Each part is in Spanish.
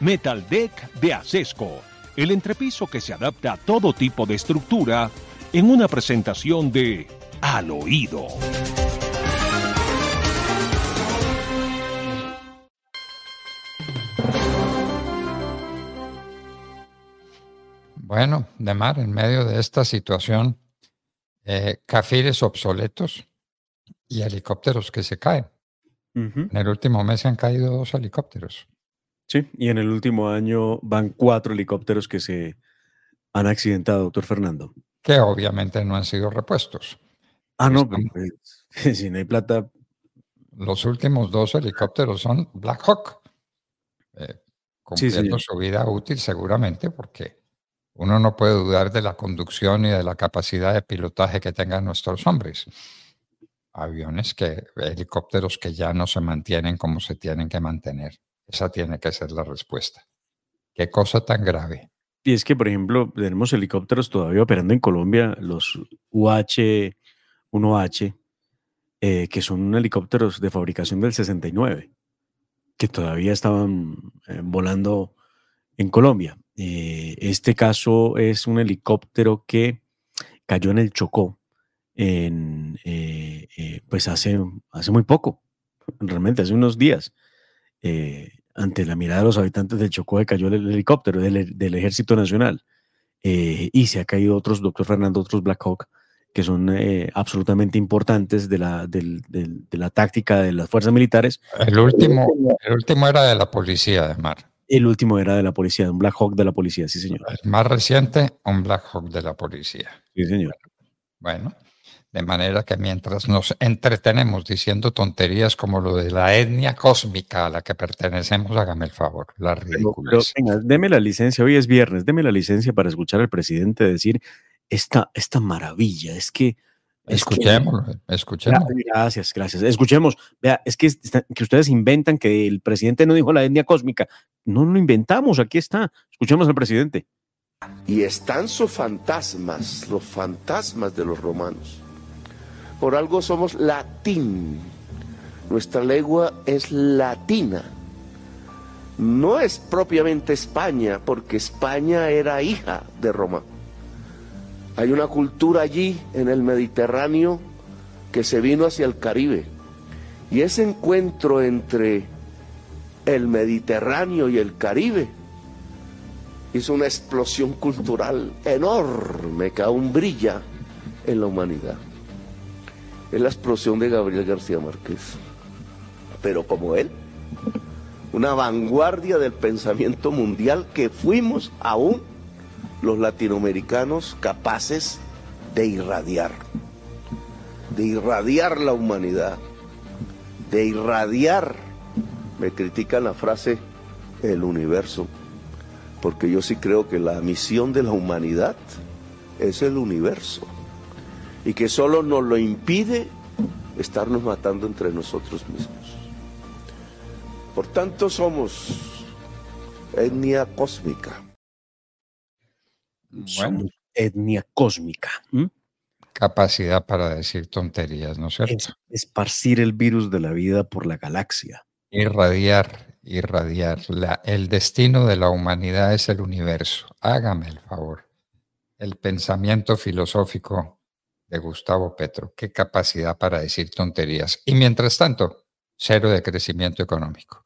Metal Deck de Acesco, el entrepiso que se adapta a todo tipo de estructura en una presentación de Al Oído. Bueno, Demar, en medio de esta situación, eh, cafires obsoletos y helicópteros que se caen. En el último mes se han caído dos helicópteros. Sí, y en el último año van cuatro helicópteros que se han accidentado, doctor Fernando. Que obviamente no han sido repuestos. Ah, no, pues, si no hay plata. Los últimos dos helicópteros son Black Hawk, eh, cumpliendo su vida útil seguramente, porque uno no puede dudar de la conducción y de la capacidad de pilotaje que tengan nuestros hombres. Aviones que, helicópteros que ya no se mantienen como se tienen que mantener. Esa tiene que ser la respuesta. Qué cosa tan grave. Y es que, por ejemplo, tenemos helicópteros todavía operando en Colombia, los UH-1H, eh, que son helicópteros de fabricación del 69, que todavía estaban eh, volando en Colombia. Eh, este caso es un helicóptero que cayó en el Chocó en, pues hace, hace muy poco, realmente hace unos días ante la mirada de los habitantes del Chocó cayó el, helicóptero del, Ejército Nacional eh, y se ha caído otros, doctor Fernando, otros Black Hawk que son eh, absolutamente importantes de la, de la táctica de las fuerzas militares. El último, el último era de la policía de mar. El último era de la policía, un Black Hawk de la policía, sí, señor. El más reciente, un Black Hawk de la policía. Sí, señor. Bueno, de manera que mientras nos entretenemos diciendo tonterías como lo de la etnia cósmica a la que pertenecemos, hágame el favor, la ridícula. Venga, deme la licencia, hoy es viernes, deme la licencia para escuchar al presidente decir esta, esta maravilla. Es que Escuchemos, escuchemos. Gracias, gracias. Escuchemos. Vea, es que, que ustedes inventan que el presidente no dijo la etnia cósmica. No lo inventamos, aquí está. Escuchemos al presidente. Y están sus fantasmas, los fantasmas de los romanos. Por algo somos latín. Nuestra lengua es latina. No es propiamente España, porque España era hija de Roma. Hay una cultura allí en el Mediterráneo que se vino hacia el Caribe. Y ese encuentro entre el Mediterráneo y el Caribe hizo una explosión cultural enorme que aún brilla en la humanidad es la explosión de Gabriel García Márquez. Pero como él, una vanguardia del pensamiento mundial que fuimos aún los latinoamericanos capaces de irradiar, de irradiar la humanidad, de irradiar, me critican la frase, el universo, porque yo sí creo que la misión de la humanidad es el universo y que solo nos lo impide estarnos matando entre nosotros mismos. Por tanto, somos etnia cósmica. Somos etnia cósmica. Capacidad para decir tonterías, ¿no es cierto? esparcir el virus de la vida por la galaxia. Irradiar, irradiar. el destino de la humanidad es el universo. Hágame el favor. El pensamiento filosófico de Gustavo Petro. Qué capacidad para decir tonterías. Y mientras tanto, cero de crecimiento económico.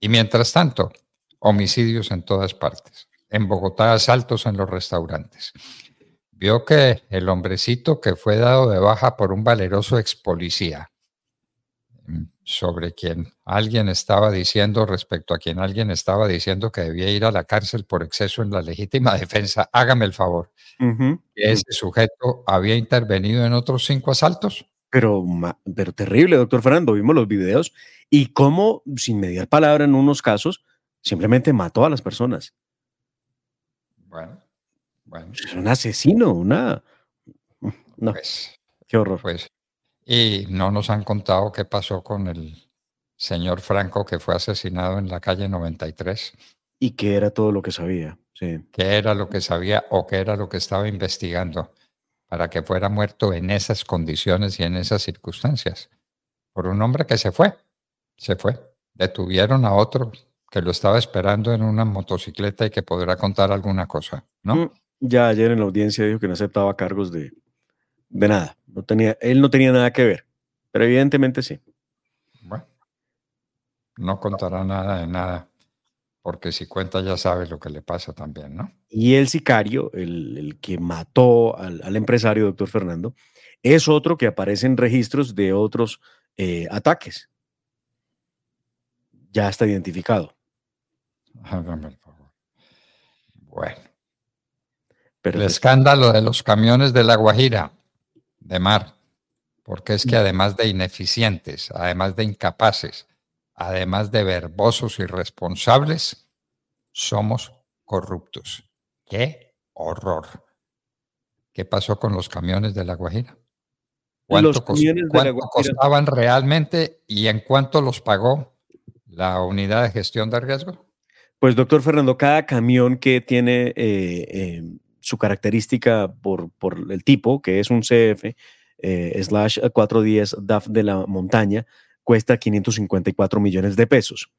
Y mientras tanto, homicidios en todas partes. En Bogotá, asaltos en los restaurantes. Vio que el hombrecito que fue dado de baja por un valeroso ex policía, sobre quien alguien estaba diciendo, respecto a quien alguien estaba diciendo que debía ir a la cárcel por exceso en la legítima defensa, hágame el favor ese sujeto había intervenido en otros cinco asaltos. Pero, pero terrible, doctor Fernando. Vimos los videos y cómo, sin mediar palabra en unos casos, simplemente mató a las personas. Bueno, bueno. Es un asesino, una. No. Pues, Qué horror. Pues, y no nos han contado qué pasó con el señor Franco que fue asesinado en la calle 93. Y qué era todo lo que sabía. ¿Qué era lo que sabía o qué era lo que estaba investigando para que fuera muerto en esas condiciones y en esas circunstancias? Por un hombre que se fue, se fue. Detuvieron a otro que lo estaba esperando en una motocicleta y que podrá contar alguna cosa, ¿no? Mm, ya ayer en la audiencia dijo que no aceptaba cargos de, de nada. No tenía, él no tenía nada que ver, pero evidentemente sí. Bueno, no contará nada de nada, porque si cuenta ya sabe lo que le pasa también, ¿no? Y el sicario, el, que mató al, empresario, doctor Fernando, es otro que aparece en registros de otros eh, ataques. Ya está identificado. Hágame el favor. Bueno. Pero el escándalo de los camiones de La Guajira, de mar, porque es que además de ineficientes, además de incapaces, además de verbosos y responsables, somos corruptos. ¡Qué horror! ¿Qué pasó con los camiones de La Guajira? ¿Cuánto, costaban realmente y en cuánto los pagó la unidad de gestión de riesgo? Pues doctor Fernando, cada camión que tiene eh, eh, su característica por, el tipo, que es un CF eh, slash 410 DAF de la montaña, cuesta 554 millones de pesos.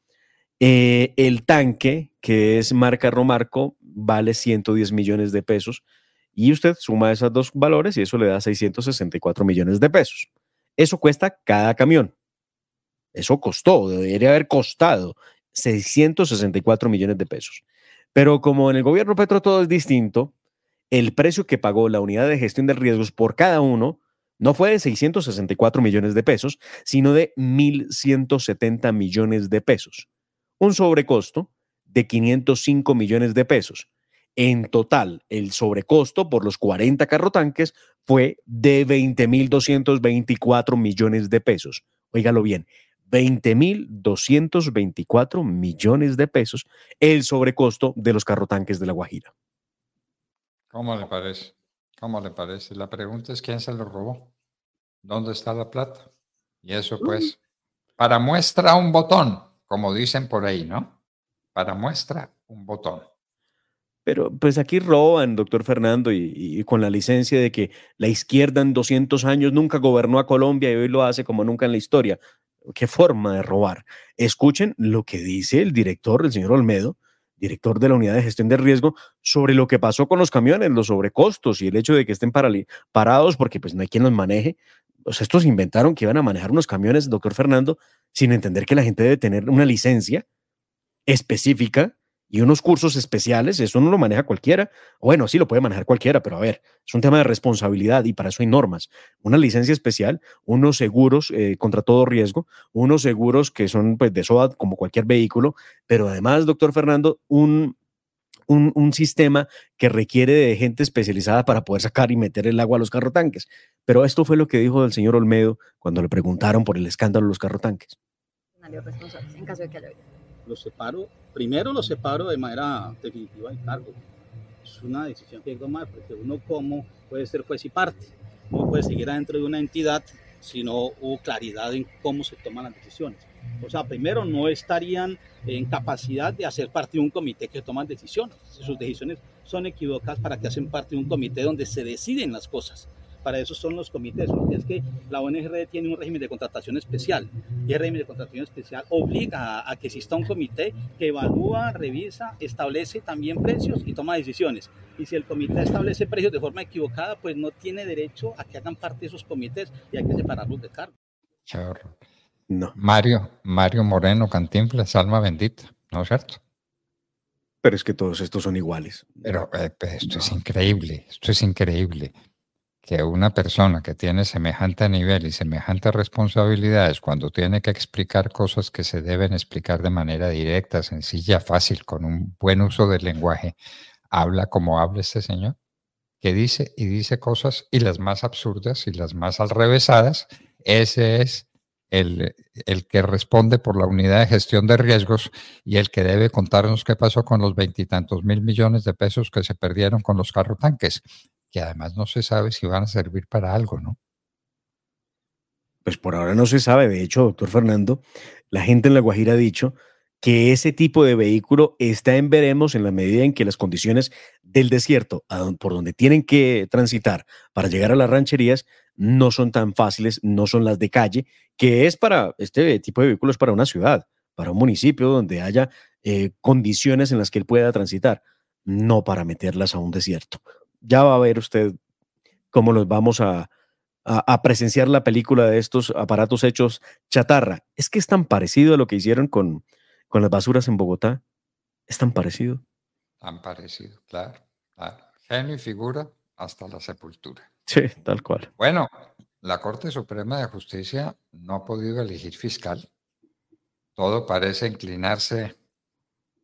el tanque, que es marca Romarco, vale 110 millones de pesos y usted suma esos dos valores y eso le da 664 millones de pesos. Eso cuesta cada camión. Eso costó, debería haber costado 664 millones de pesos. Pero como en el gobierno Petro todo es distinto, el precio que pagó la unidad de gestión de riesgos por cada uno no fue de 664 millones de pesos, sino de 1.170 millones de pesos. Un sobrecosto de 505 millones de pesos. En total, el sobrecosto por los 40 carrotanques fue de 20.224 millones de pesos. Óigalo bien, 20.224 millones de pesos el sobrecosto de los carrotanques de La Guajira. ¿Cómo le parece? ¿Cómo le parece? La pregunta es quién se lo robó. ¿Dónde está la plata? Y eso pues, para muestra un botón, como dicen por ahí, ¿no? Para muestra un botón. Pero pues aquí roban, doctor Fernando, y, con la licencia de que la izquierda en 200 años nunca gobernó a Colombia y hoy lo hace como nunca en la historia. Qué forma de robar. Escuchen lo que dice el director, el señor Olmedo, director de la unidad de gestión de riesgo, sobre lo que pasó con los camiones, los sobrecostos y el hecho de que estén parados porque pues no hay quien los maneje. Estos inventaron que iban a manejar unos camiones, doctor Fernando, sin entender que la gente debe tener una licencia específica y unos cursos especiales, eso no lo maneja cualquiera. Bueno, sí lo puede manejar cualquiera, pero a ver, es un tema de responsabilidad y para eso hay normas. Una licencia especial, unos seguros eh, contra todo riesgo, unos seguros que son pues, de SOAT como cualquier vehículo, pero además, doctor Fernando, un, un, sistema que requiere de gente especializada para poder sacar y meter el agua a los carrotanques. Pero esto fue lo que dijo el señor Olmedo cuando le preguntaron por el escándalo de los carrotanques. En caso de que lo separo, primero lo separo de manera definitiva del cargo. Es una decisión que hay que tomar, porque uno como puede ser juez y parte, no puede seguir adentro de una entidad si no hubo claridad en cómo se toman las decisiones. O sea, primero no estarían en capacidad de hacer parte de un comité que toman decisiones. Sus decisiones son equivocadas para que hacen parte de un comité donde se deciden las cosas para eso son los comités, porque es que la ONG tiene un régimen de contratación especial y el régimen de contratación especial obliga a, que exista un comité que evalúa, revisa, establece también precios y toma decisiones. Y si el comité establece precios de forma equivocada, pues no tiene derecho a que hagan parte de esos comités y hay que separarlos de cargo. No. Mario, Mario Moreno Cantinflas, alma bendita, ¿no es cierto? Pero es que todos estos son iguales. Pero, eh, esto es increíble, esto es increíble que una persona que tiene semejante nivel y semejantes responsabilidades, cuando tiene que explicar cosas que se deben explicar de manera directa, sencilla, fácil, con un buen uso del lenguaje, habla como habla este señor, que dice y dice cosas y las más absurdas y las más alrevesadas, ese es el, el que responde por la unidad de gestión de riesgos y el que debe contarnos qué pasó con los veintitantos mil millones de pesos que se perdieron con los carro tanques que además no se sabe si van a servir para algo, ¿no? Pues por ahora no se sabe. De hecho, doctor Fernando, la gente en La Guajira ha dicho que ese tipo de vehículo está en veremos en la medida en que las condiciones del desierto, por donde tienen que transitar para llegar a las rancherías, no son tan fáciles, no son las de calle, que es para este tipo de vehículos para una ciudad, para un municipio donde haya eh, condiciones en las que él pueda transitar, no para meterlas a un desierto. Ya va a ver usted cómo los vamos a, a, presenciar la película de estos aparatos hechos chatarra. Es que es tan parecido a lo que hicieron con, con las basuras en Bogotá. Es tan parecido. Tan parecido, claro. Genio y figura hasta la sepultura. Sí, tal cual. Bueno, la Corte Suprema de Justicia no ha podido elegir fiscal. Todo parece inclinarse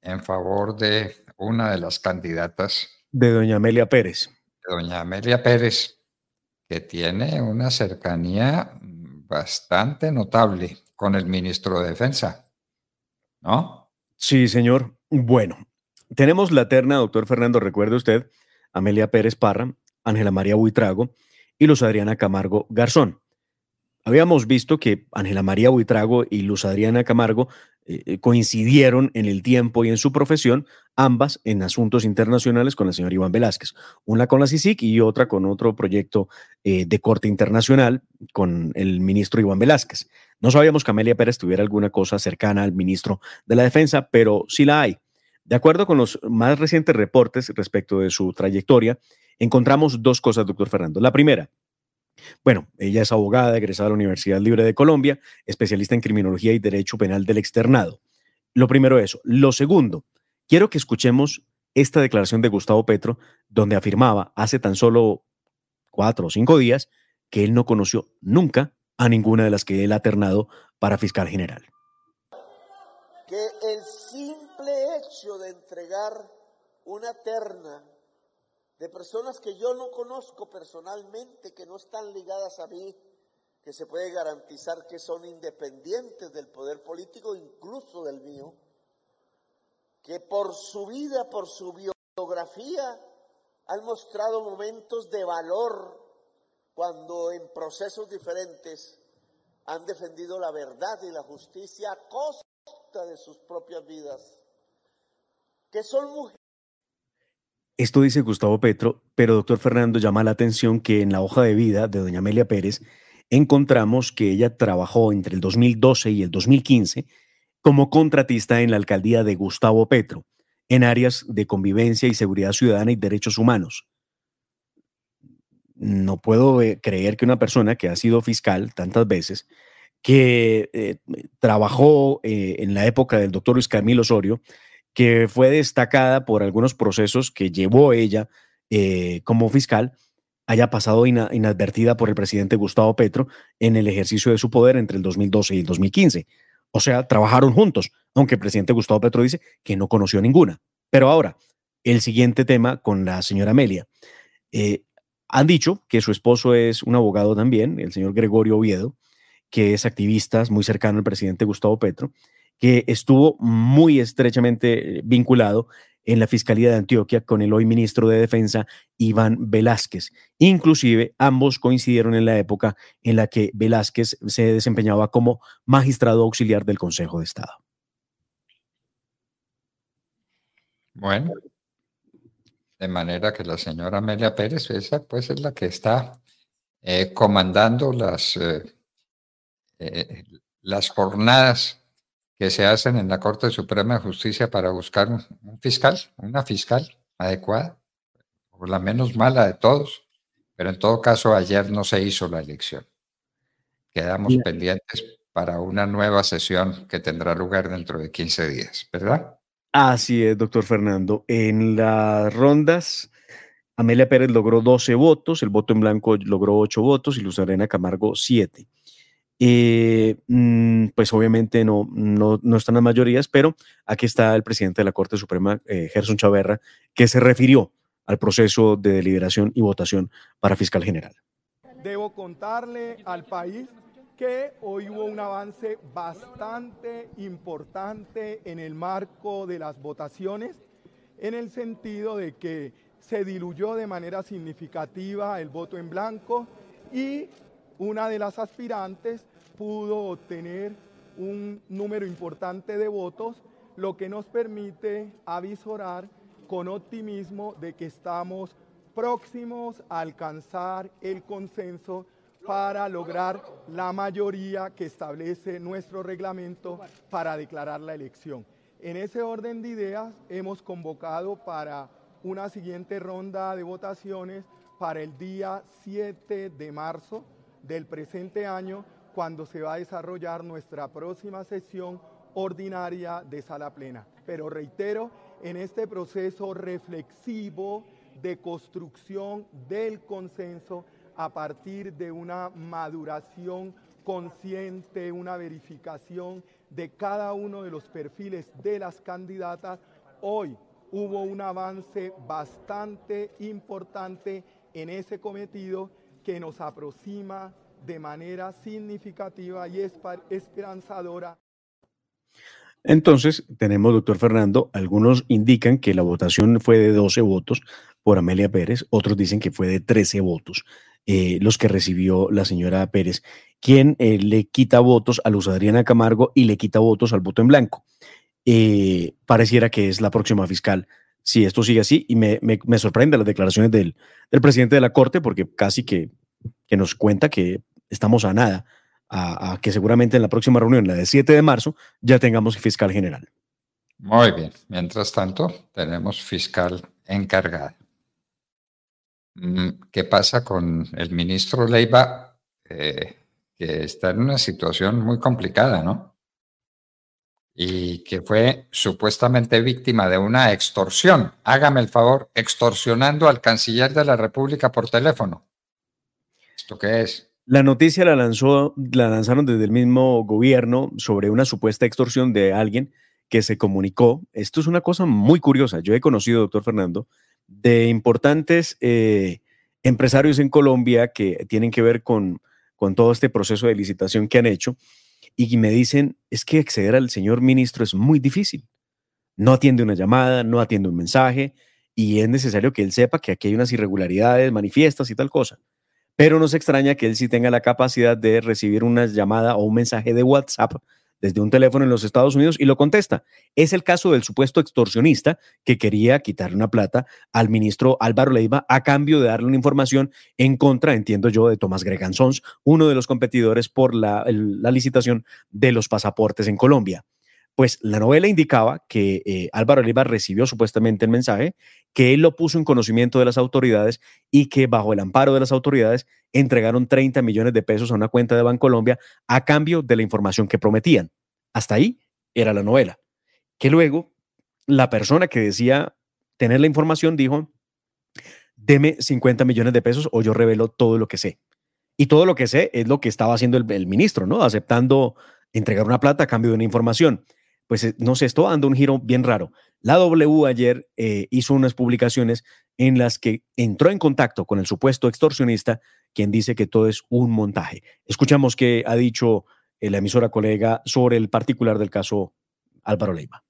en favor de una de las candidatas. De doña Amelia Pérez. Doña Amelia Pérez, que tiene una cercanía bastante notable con el ministro de Defensa, ¿no? Sí, señor. Bueno, tenemos la terna, doctor Fernando, recuerde usted, Amelia Pérez Parra, Ángela María Buitrago y Luz Adriana Camargo Garzón. Habíamos visto que Ángela María Buitrago y Luz Adriana Camargo eh, eh, coincidieron en el tiempo y en su profesión, ambas en asuntos internacionales con el señor Iván Velázquez, una con la CICIC y otra con otro proyecto eh, de corte internacional con el ministro Iván Velázquez. No sabíamos que Amelia Pérez tuviera alguna cosa cercana al ministro de la Defensa, pero sí la hay. De acuerdo con los más recientes reportes respecto de su trayectoria, encontramos dos cosas, doctor Fernando. La primera, bueno, ella es abogada, egresada de la Universidad Libre de Colombia, especialista en criminología y derecho penal del externado. Lo primero eso. Lo segundo, quiero que escuchemos esta declaración de Gustavo Petro, donde afirmaba hace tan solo cuatro o cinco días que él no conoció nunca a ninguna de las que él ha ternado para fiscal general. Que el simple hecho de entregar una terna de personas que yo no conozco personalmente, que no están ligadas a mí, que se puede garantizar que son independientes del poder político, incluso del mío, que por su vida, por su biografía, han mostrado momentos de valor cuando en procesos diferentes han defendido la verdad y la justicia a costa de sus propias vidas, que son mujeres esto dice Gustavo Petro, pero doctor Fernando llama la atención que en la hoja de vida de doña Amelia Pérez encontramos que ella trabajó entre el 2012 y el 2015 como contratista en la alcaldía de Gustavo Petro, en áreas de convivencia y seguridad ciudadana y derechos humanos. No puedo eh, creer que una persona que ha sido fiscal tantas veces, que eh, trabajó eh, en la época del doctor Luis Camilo Osorio, que fue destacada por algunos procesos que llevó ella eh, como fiscal, haya pasado inadvertida por el presidente Gustavo Petro en el ejercicio de su poder entre el 2012 y el 2015. O sea, trabajaron juntos, aunque el presidente Gustavo Petro dice que no conoció ninguna. Pero ahora, el siguiente tema con la señora Amelia. Eh, han dicho que su esposo es un abogado también, el señor Gregorio Oviedo, que es activista, muy cercano al presidente Gustavo Petro, que estuvo muy estrechamente eh, vinculado en la Fiscalía de Antioquia con el hoy ministro de Defensa, Iván Velázquez. Inclusive, ambos coincidieron en la época en la que Velázquez se desempeñaba como magistrado auxiliar del Consejo de Estado. Bueno, de manera que la señora Amelia Pérez, esa pues es la que está eh, comandando las, eh, las jornadas que se hacen en la Corte Suprema de Justicia para buscar un, fiscal, una fiscal adecuada, o la menos mala de todos. Pero en todo caso, ayer no se hizo la elección. Quedamos pendientes para una nueva sesión que tendrá lugar dentro de 15 días, ¿verdad? Así es, doctor Fernando. En las rondas, Amelia Pérez logró 12 votos, el voto en blanco logró 8 votos y Luz Arena Camargo 7. Eh, mm, pues obviamente no, no, no, están las mayorías, pero aquí está el presidente de la Corte Suprema, eh, Gerson Chaverra, que se refirió al proceso de deliberación y votación para fiscal general. Debo contarle al país que hoy hubo un avance bastante importante en el marco de las votaciones, en el sentido de que se diluyó de manera significativa el voto en blanco y una de las aspirantes pudo obtener un número importante de votos, lo que nos permite avisorar con optimismo de que estamos próximos a alcanzar el consenso para lograr la mayoría que establece nuestro reglamento para declarar la elección. En ese orden de ideas hemos convocado para una siguiente ronda de votaciones para el día 7 de marzo del presente año, cuando se va a desarrollar nuestra próxima sesión ordinaria de sala plena. Pero reitero, en este proceso reflexivo de construcción del consenso a partir de una maduración consciente, una verificación de cada uno de los perfiles de las candidatas, hoy hubo un avance bastante importante en ese cometido que nos aproxima de manera significativa y esperanzadora. Entonces, tenemos, doctor Fernando, algunos indican que la votación fue de 12 votos por Amelia Pérez, otros dicen que fue de 13 votos eh, los que recibió la señora Pérez, quien eh, le quita votos a Luz Adriana Camargo y le quita votos al voto en blanco. Eh, pareciera que es la próxima fiscal si esto sigue así y me, me, sorprende las declaraciones del, presidente de la Corte porque casi que nos cuenta que estamos a nada a, que seguramente en la próxima reunión, la del 7 de marzo, ya tengamos fiscal general. Muy bien. Mientras tanto, tenemos fiscal encargada. Mm, ¿Qué pasa con el ministro Leiva, eh, que está en una situación muy complicada, ¿no? Y que fue supuestamente víctima de una extorsión. Hágame el favor, extorsionando al canciller de la República por teléfono. ¿Esto qué es? La noticia la, lanzó, la lanzaron desde el mismo gobierno sobre una supuesta extorsión de alguien que se comunicó. Esto es una cosa muy curiosa. Yo he conocido, doctor Fernando, de importantes eh, empresarios en Colombia que tienen que ver con, con todo este proceso de licitación que han hecho y me dicen, es que acceder al señor ministro es muy difícil. No atiende una llamada, no atiende un mensaje y es necesario que él sepa que aquí hay unas irregularidades manifiestas y tal cosa pero no se extraña que él sí tenga la capacidad de recibir una llamada o un mensaje de WhatsApp desde un teléfono en los Estados Unidos y lo contesta. Es el caso del supuesto extorsionista que quería quitarle una plata al ministro Álvaro Leiva a cambio de darle una información en contra, entiendo yo, de Tomás Gregansons, uno de los competidores por la, la licitación de los pasaportes en Colombia. Pues la novela indicaba que eh, Álvaro Oliva recibió supuestamente el mensaje, que él lo puso en conocimiento de las autoridades y que bajo el amparo de las autoridades entregaron 30 millones de pesos a una cuenta de Bancolombia a cambio de la información que prometían. Hasta ahí era la novela. Que luego la persona que decía tener la información dijo, deme 50 millones de pesos o yo revelo todo lo que sé. Y todo lo que sé es lo que estaba haciendo el, el ministro, ¿no? Aceptando entregar una plata a cambio de una información pues eh, no sé, esto dando un giro bien raro. La W ayer eh, hizo unas publicaciones en las que entró en contacto con el supuesto extorsionista, quien dice que todo es un montaje. Escuchamos qué ha dicho eh, la emisora colega sobre el particular del caso Álvaro Leiva.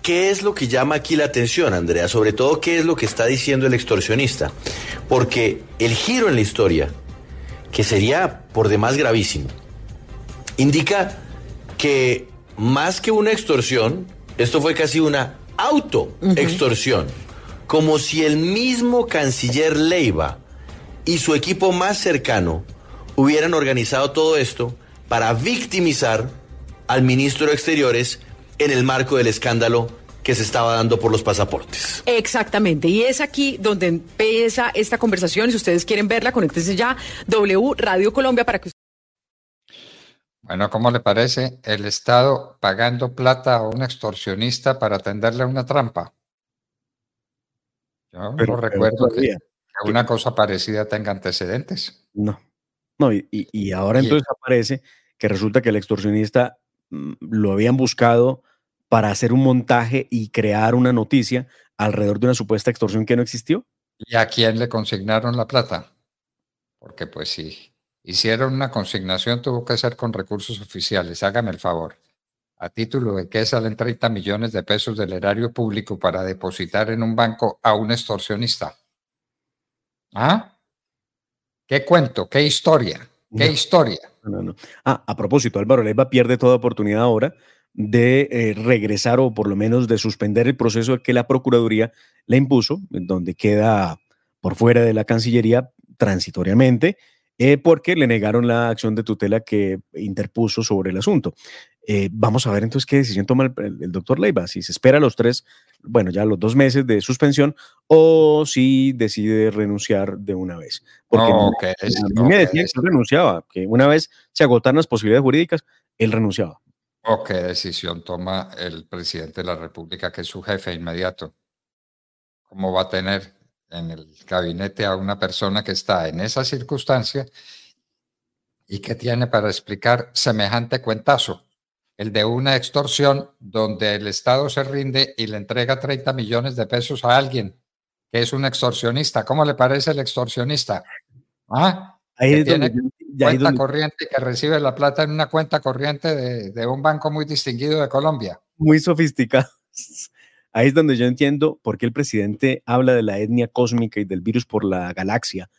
¿Qué es lo que llama aquí la atención, Andrea? Sobre todo, ¿qué es lo que está diciendo el extorsionista? Porque el giro en la historia, que sería por demás gravísimo, indica que más que una extorsión, esto fue casi una auto-extorsión. Como si el mismo canciller Leiva y su equipo más cercano hubieran organizado todo esto para victimizar al ministro de Exteriores en el marco del escándalo que se estaba dando por los pasaportes. Exactamente, y es aquí donde empieza esta conversación. Si ustedes quieren verla, conéctense ya W Radio Colombia para que bueno, ¿cómo le parece el Estado pagando plata a un extorsionista para tenderle una trampa? Yo no recuerdo que, una cosa parecida tenga antecedentes. No, no, y, ahora entonces aparece que resulta que el extorsionista mm, lo habían buscado para hacer un montaje y crear una noticia alrededor de una supuesta extorsión que no existió. ¿Y a quién le consignaron la plata? Porque pues sí, hicieron una consignación, tuvo que ser con recursos oficiales. Hágame el favor. ¿A título de qué salen 30 millones de pesos del erario público para depositar en un banco a un extorsionista? ¿Ah? ¿Qué cuento? ¿Qué historia? ¿Qué historia? Ah, a propósito, Álvaro Leiva pierde toda oportunidad ahora de eh, regresar o por lo menos de suspender el proceso que la Procuraduría le impuso, donde queda por fuera de la Cancillería transitoriamente eh, porque le negaron la acción de tutela que interpuso sobre el asunto. Eh, vamos a ver entonces qué decisión toma el, doctor Leiva, si se espera los tres, bueno, ya los dos meses de suspensión o si decide renunciar de una vez. Porque a mí me decía que renunciaba, que una vez se agotaron las posibilidades jurídicas, él renunciaba. ¿O qué decisión toma el presidente de la República, que es su jefe inmediato? ¿Cómo va a tener en el gabinete a una persona que está en esa circunstancia y que tiene para explicar semejante cuentazo? El de una extorsión donde el Estado se rinde y le entrega 30 millones de pesos a alguien que es un extorsionista. ¿Cómo le parece el extorsionista? ¿Ah? Ahí tiene cuenta corriente que recibe la plata en una cuenta corriente de, de un banco muy distinguido de Colombia. Muy sofisticado. Ahí es donde yo entiendo por qué el presidente habla de la etnia cósmica y del virus por la galaxia.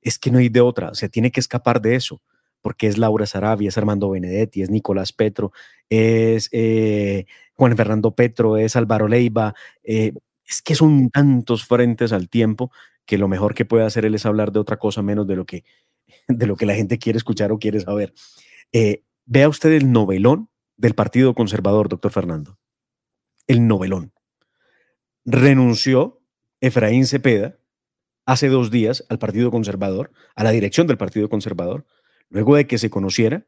Es que no hay de otra, se tiene que escapar de eso, porque es Laura Sarabia, es Armando Benedetti, es Nicolás Petro, es eh, Juan Fernando Petro, es Álvaro Leiva. Eh, es que son tantos frentes al tiempo que lo mejor que puede hacer él es hablar de otra cosa menos de lo que, de lo que la gente quiere escuchar o quiere saber. Eh, vea usted el novelón del Partido Conservador, doctor Fernando. El novelón renunció Efraín Cepeda hace dos días al Partido Conservador, a la dirección del Partido Conservador, luego de que se conociera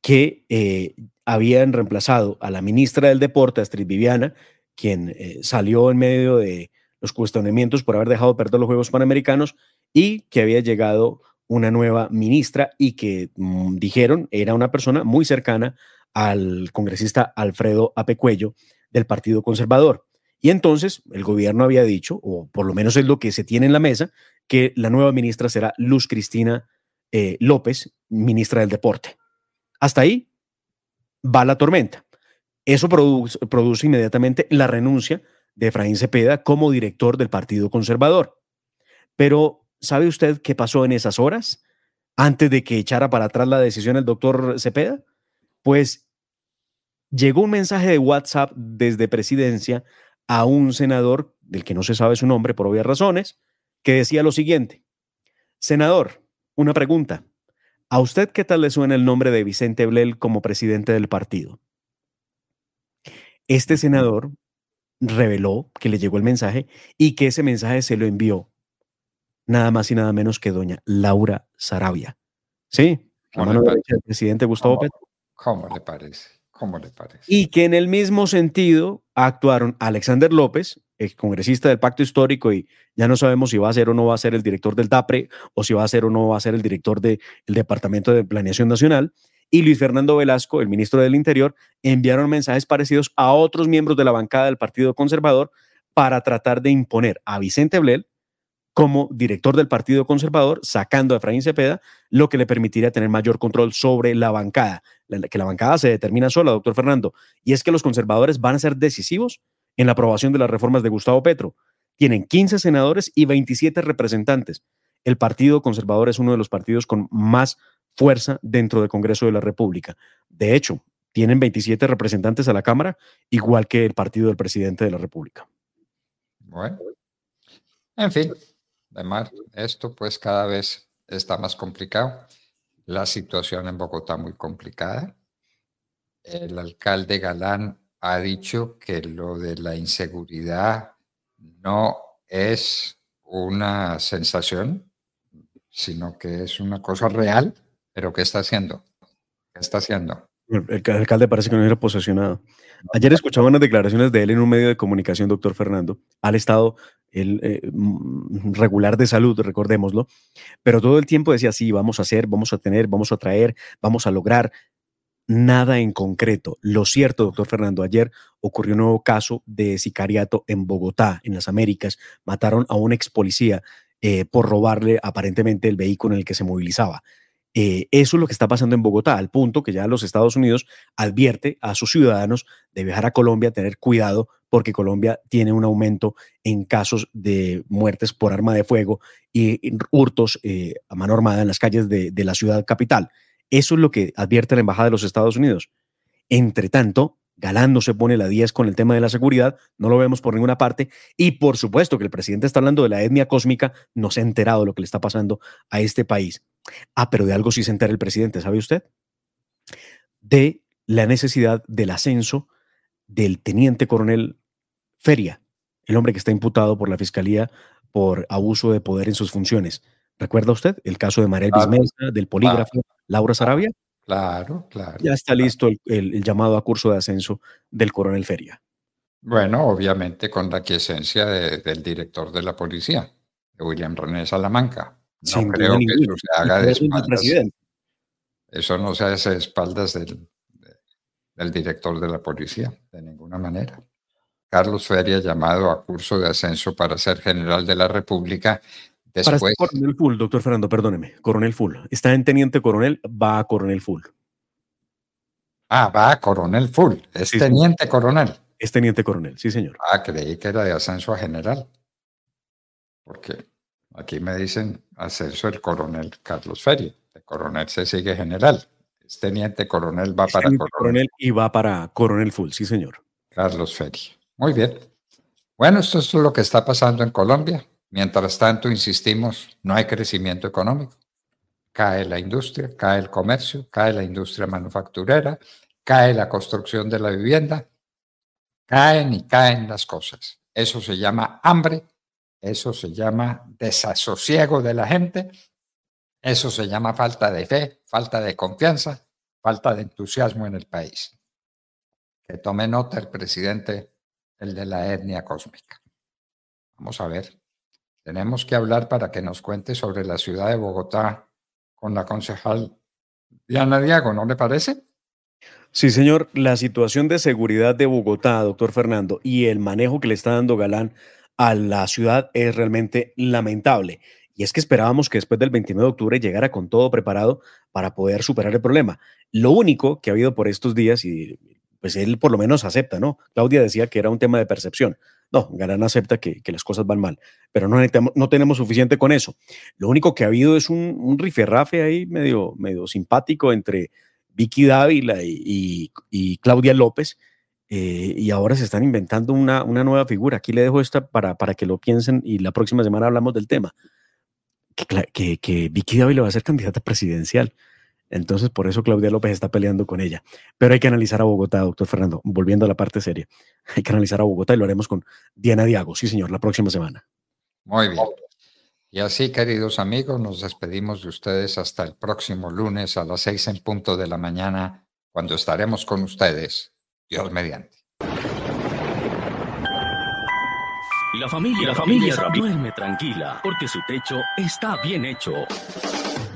que eh, habían reemplazado a la ministra del Deporte, Astrid Viviana, quien eh, salió en medio de los cuestionamientos por haber dejado perder los Juegos Panamericanos y que había llegado una nueva ministra y que mm, dijeron era una persona muy cercana al congresista Alfredo Apecuello del Partido Conservador. Y entonces el gobierno había dicho, o por lo menos es lo que se tiene en la mesa, que la nueva ministra será Luz Cristina eh, López, ministra del Deporte. Hasta ahí va la tormenta. Eso produce, produce inmediatamente la renuncia de Efraín Cepeda como director del Partido Conservador. Pero, ¿sabe usted qué pasó en esas horas antes de que echara para atrás la decisión el doctor Cepeda? Pues llegó un mensaje de WhatsApp desde presidencia a un senador, del que no se sabe su nombre por obvias razones, que decía lo siguiente, senador, una pregunta, ¿a usted qué tal le suena el nombre de Vicente Blel como presidente del partido? Este senador reveló que le llegó el mensaje y que ese mensaje se lo envió nada más y nada menos que doña Laura Sarabia. ¿Sí? La mano derecha del presidente Gustavo Petro. ¿Cómo le parece? ¿Cómo parece? Y que en el mismo sentido actuaron Alexander López, ex congresista del Pacto Histórico, y ya no sabemos si va a ser o no va a ser el director del TAPRE, o si va a ser o no va a ser el director del Departamento de Planeación Nacional, y Luis Fernando Velasco, el ministro del Interior, enviaron mensajes parecidos a otros miembros de la bancada del Partido Conservador para tratar de imponer a Vicente Blel como director del Partido Conservador, sacando a Efraín Cepeda, lo que le permitiría tener mayor control sobre la bancada, que la bancada se determina sola, doctor Fernando, y es que los conservadores van a ser decisivos en la aprobación de las reformas de Gustavo Petro. Tienen 15 senadores y 27 representantes. El Partido Conservador es uno de los partidos con más fuerza dentro del Congreso de la República. De hecho, tienen 27 representantes a la Cámara, igual que el partido del presidente de la República. Bueno, en fin, Además, esto pues cada vez está más complicado. La situación en Bogotá muy complicada. El alcalde Galán ha dicho que lo de la inseguridad no es una sensación, sino que es una cosa real, pero ¿qué está haciendo? ¿Qué está haciendo? El, alcalde parece que no era posesionado. Ayer escuchaba unas declaraciones de él en un medio de comunicación, doctor Fernando, al estado el, eh, mm, regular de salud, recordémoslo, pero todo el tiempo decía, sí, vamos a hacer, vamos a tener, vamos a traer, vamos a lograr. Nada en concreto. Lo cierto, doctor Fernando, ayer ocurrió un nuevo caso de sicariato en Bogotá, en las Américas. Mataron a un ex policía eh, por robarle aparentemente el vehículo en el que se movilizaba. Eh, eso es lo que está pasando en Bogotá, al punto que ya los Estados Unidos advierte a sus ciudadanos de viajar a Colombia, tener cuidado, porque Colombia tiene un aumento en casos de muertes por arma de fuego y hurtos eh, a mano armada en las calles de, la ciudad capital. Eso es lo que advierte la Embajada de los Estados Unidos. Entre tanto, Galán no se pone la 10 con el tema de la seguridad, no lo vemos por ninguna parte. Y por supuesto que el presidente está hablando de la etnia cósmica, no se ha enterado de lo que le está pasando a este país. Ah, pero de algo sí se entera el presidente, ¿sabe usted? De la necesidad del ascenso del teniente coronel Feria, el hombre que está imputado por la Fiscalía por abuso de poder en sus funciones. ¿Recuerda usted el caso de María Bismesa, del polígrafo Laura Sarabia? Claro, claro. Ya está listo el, llamado a curso de ascenso del coronel Feria. Bueno, obviamente con la quiesencia del director de la policía, William René Salamanca. No creo que eso se haga de espaldas. Eso no se hace de espaldas del, del director de la policía, de ninguna manera. Carlos Feria llamado a curso de ascenso para ser general de la República para ser coronel full, doctor Fernando, perdóneme, coronel full. Está en teniente coronel, va a coronel full. Ah, va a coronel full. Es teniente coronel. Es teniente coronel, sí, señor. Ah, creí que era de ascenso a general. Porque aquí me dicen ascenso el coronel Carlos Feria. De coronel se sigue general. Es teniente coronel, va para coronel. coronel. Y va para coronel full, sí, señor. Carlos Feria. Muy bien. Bueno, esto es lo que está pasando en Colombia. Mientras tanto, insistimos, no hay crecimiento económico. Cae la industria, cae el comercio, cae la industria manufacturera, cae la construcción de la vivienda, caen y caen las cosas. Eso se llama hambre, eso se llama desasosiego de la gente, eso se llama falta de fe, falta de confianza, falta de entusiasmo en el país. Que tome nota el presidente, el de la etnia cósmica. Vamos a ver. Tenemos que hablar para que nos cuente sobre la ciudad de Bogotá con la concejal Diana Diago, ¿no le parece? Sí, señor. La situación de seguridad de Bogotá, doctor Fernando, y el manejo que le está dando Galán a la ciudad es realmente lamentable. Y es que esperábamos que después del 29 de octubre llegara con todo preparado para poder superar el problema. Lo único que ha habido por estos días, y pues él por lo menos acepta, ¿no? Claudia decía que era un tema de percepción. No, Galán acepta que, las cosas van mal, pero no, no tenemos suficiente con eso. Lo único que ha habido es un, un rifirrafe ahí medio, medio simpático entre Vicky Dávila y, Claudia López, eh, y ahora se están inventando una, una, nueva figura. Aquí le dejo esta para, para que lo piensen y la próxima semana hablamos del tema. Que, que, que Vicky Dávila va a ser candidata presidencial. Entonces, por eso Claudia López está peleando con ella. Pero hay que analizar a Bogotá, doctor Fernando, volviendo a la parte seria. Hay que analizar a Bogotá y lo haremos con Diana Diago, sí, señor, la próxima semana. Muy bien. Y así, queridos amigos, nos despedimos de ustedes hasta el próximo lunes a las seis en punto de la mañana, cuando estaremos con ustedes. Dios mediante. La familia, la familia duerme tranquila porque su techo está bien hecho.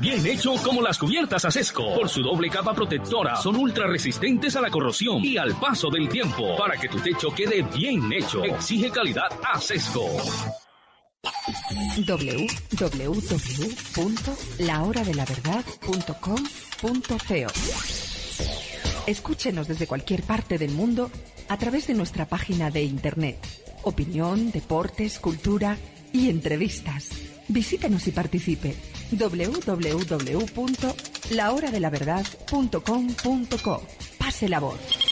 Bien hecho como las cubiertas Acesco. Por su doble capa protectora, son ultra resistentes a la corrosión y al paso del tiempo. Para que tu techo quede bien hecho, exige calidad Acesco. www.lahoradelaverdad.com.co Escúchenos desde cualquier parte del mundo a través de nuestra página de internet. Opinión, deportes, cultura y entrevistas. Visítenos y participe www.lahoradelaverdad.com.co. Pase la voz.